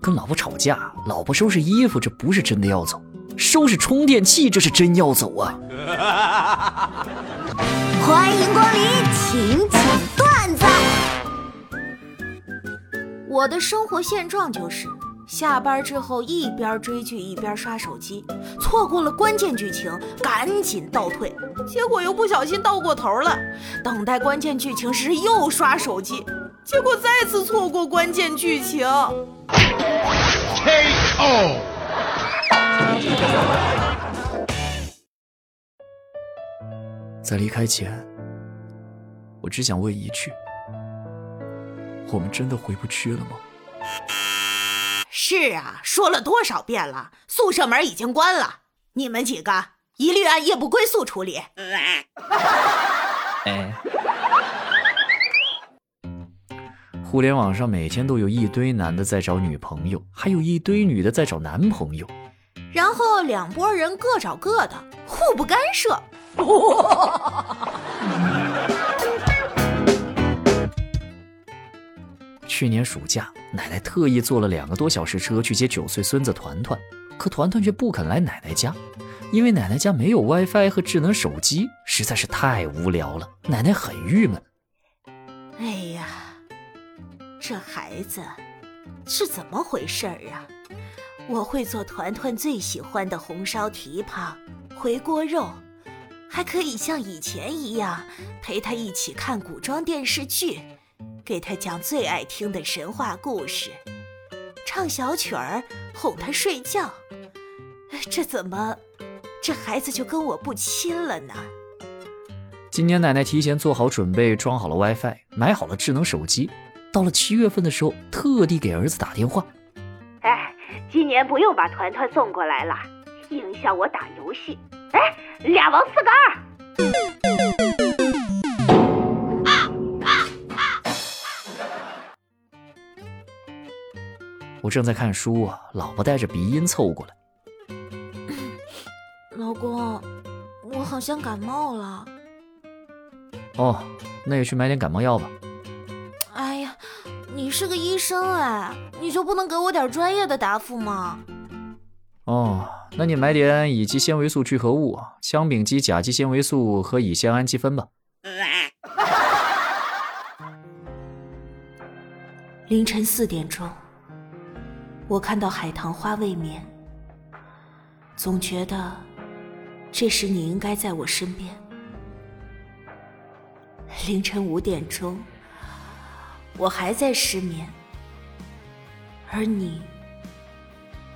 跟老婆吵架，老婆收拾衣服，这不是真的要走；收拾充电器，这是真要走啊！欢迎光临请讲段子。我的生活现状就是，下班之后一边追剧一边刷手机，错过了关键剧情，赶紧倒退，结果又不小心倒过头了。等待关键剧情时又刷手机，结果再次错过关键剧情。K.O. 在离开前，我只想问一句。我们真的回不去了吗？是啊，说了多少遍了，宿舍门已经关了，你们几个一律按夜不归宿处理。哎，互联网上每天都有一堆男的在找女朋友，还有一堆女的在找男朋友，然后两拨人各找各的，互不干涉。去年暑假，奶奶特意坐了两个多小时车去接九岁孙子团团，可团团却不肯来奶奶家，因为奶奶家没有 WiFi 和智能手机，实在是太无聊了。奶奶很郁闷。哎呀，这孩子是怎么回事儿啊？我会做团团最喜欢的红烧蹄膀、回锅肉，还可以像以前一样陪他一起看古装电视剧。给他讲最爱听的神话故事，唱小曲儿哄他睡觉。这怎么，这孩子就跟我不亲了呢？今年奶奶提前做好准备，装好了 WiFi，买好了智能手机。到了七月份的时候，特地给儿子打电话：“哎，今年不用把团团送过来了，影响我打游戏。哎，俩王四个二。”我正在看书啊，老婆带着鼻音凑过来。老公，我好像感冒了。哦，那也去买点感冒药吧。是个医生哎，你就不能给我点专业的答复吗？哦，那你买点乙基纤维素聚合物、羟丙基甲基纤维素和乙酰氨基酚吧。凌晨四点钟。我看到海棠花未眠，总觉得这时你应该在我身边。凌晨五点钟，我还在失眠，而你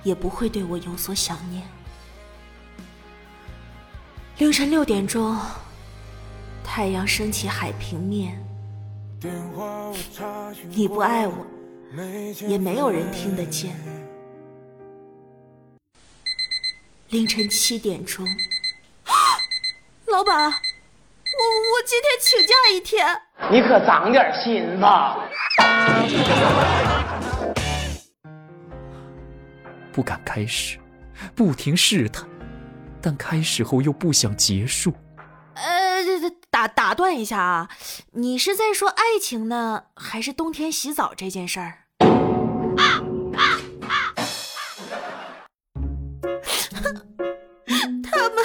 也不会对我有所想念。凌晨六点钟，太阳升起海平面，你不爱我。也没有人听得见。凌晨七点钟，老板，我我今天请假一天。你可长点心吧。不敢开始，不停试探，但开始后又不想结束。呃，打打断一下啊，你是在说爱情呢，还是冬天洗澡这件事儿？他们，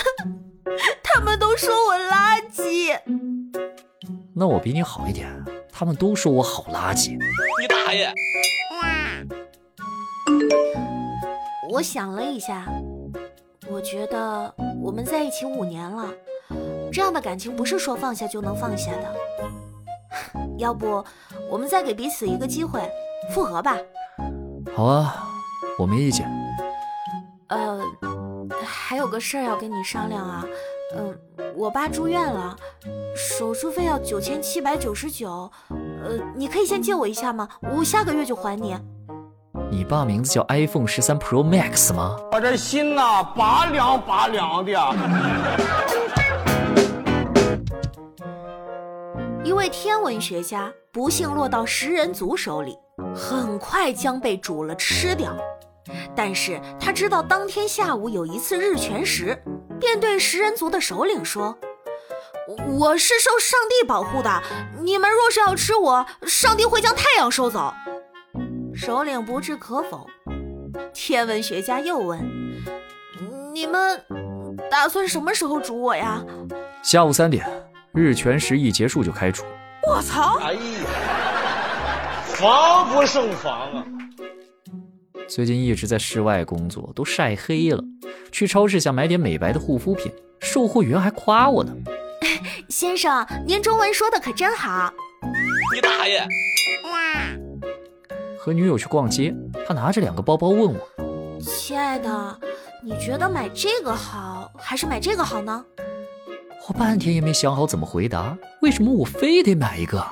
他们都说我垃圾。那我比你好一点，他们都说我好垃圾。你大爷！我想了一下，我觉得我们在一起五年了。这样的感情不是说放下就能放下的，要不我们再给彼此一个机会，复合吧？好啊，我没意见。呃，还有个事儿要跟你商量啊，嗯，我爸住院了，手术费要九千七百九十九，呃，你可以先借我一下吗？我下个月就还你。你爸名字叫 iPhone 十三 Pro Max 吗？我这心呐，拔凉拔凉的。一位天文学家不幸落到食人族手里，很快将被煮了吃掉。但是他知道当天下午有一次日全食，便对食人族的首领说：“我是受上帝保护的，你们若是要吃我，上帝会将太阳收走。”首领不置可否。天文学家又问：“你们打算什么时候煮我呀？”下午三点，日全食一结束就开煮。我操！哎呀，防不胜防啊！最近一直在室外工作，都晒黑了。去超市想买点美白的护肤品，售货员还夸我呢。先生，您中文说的可真好。你大爷！哇和女友去逛街，她拿着两个包包问我：“亲爱的，你觉得买这个好还是买这个好呢？”我半天也没想好怎么回答。为什么我非得买一个？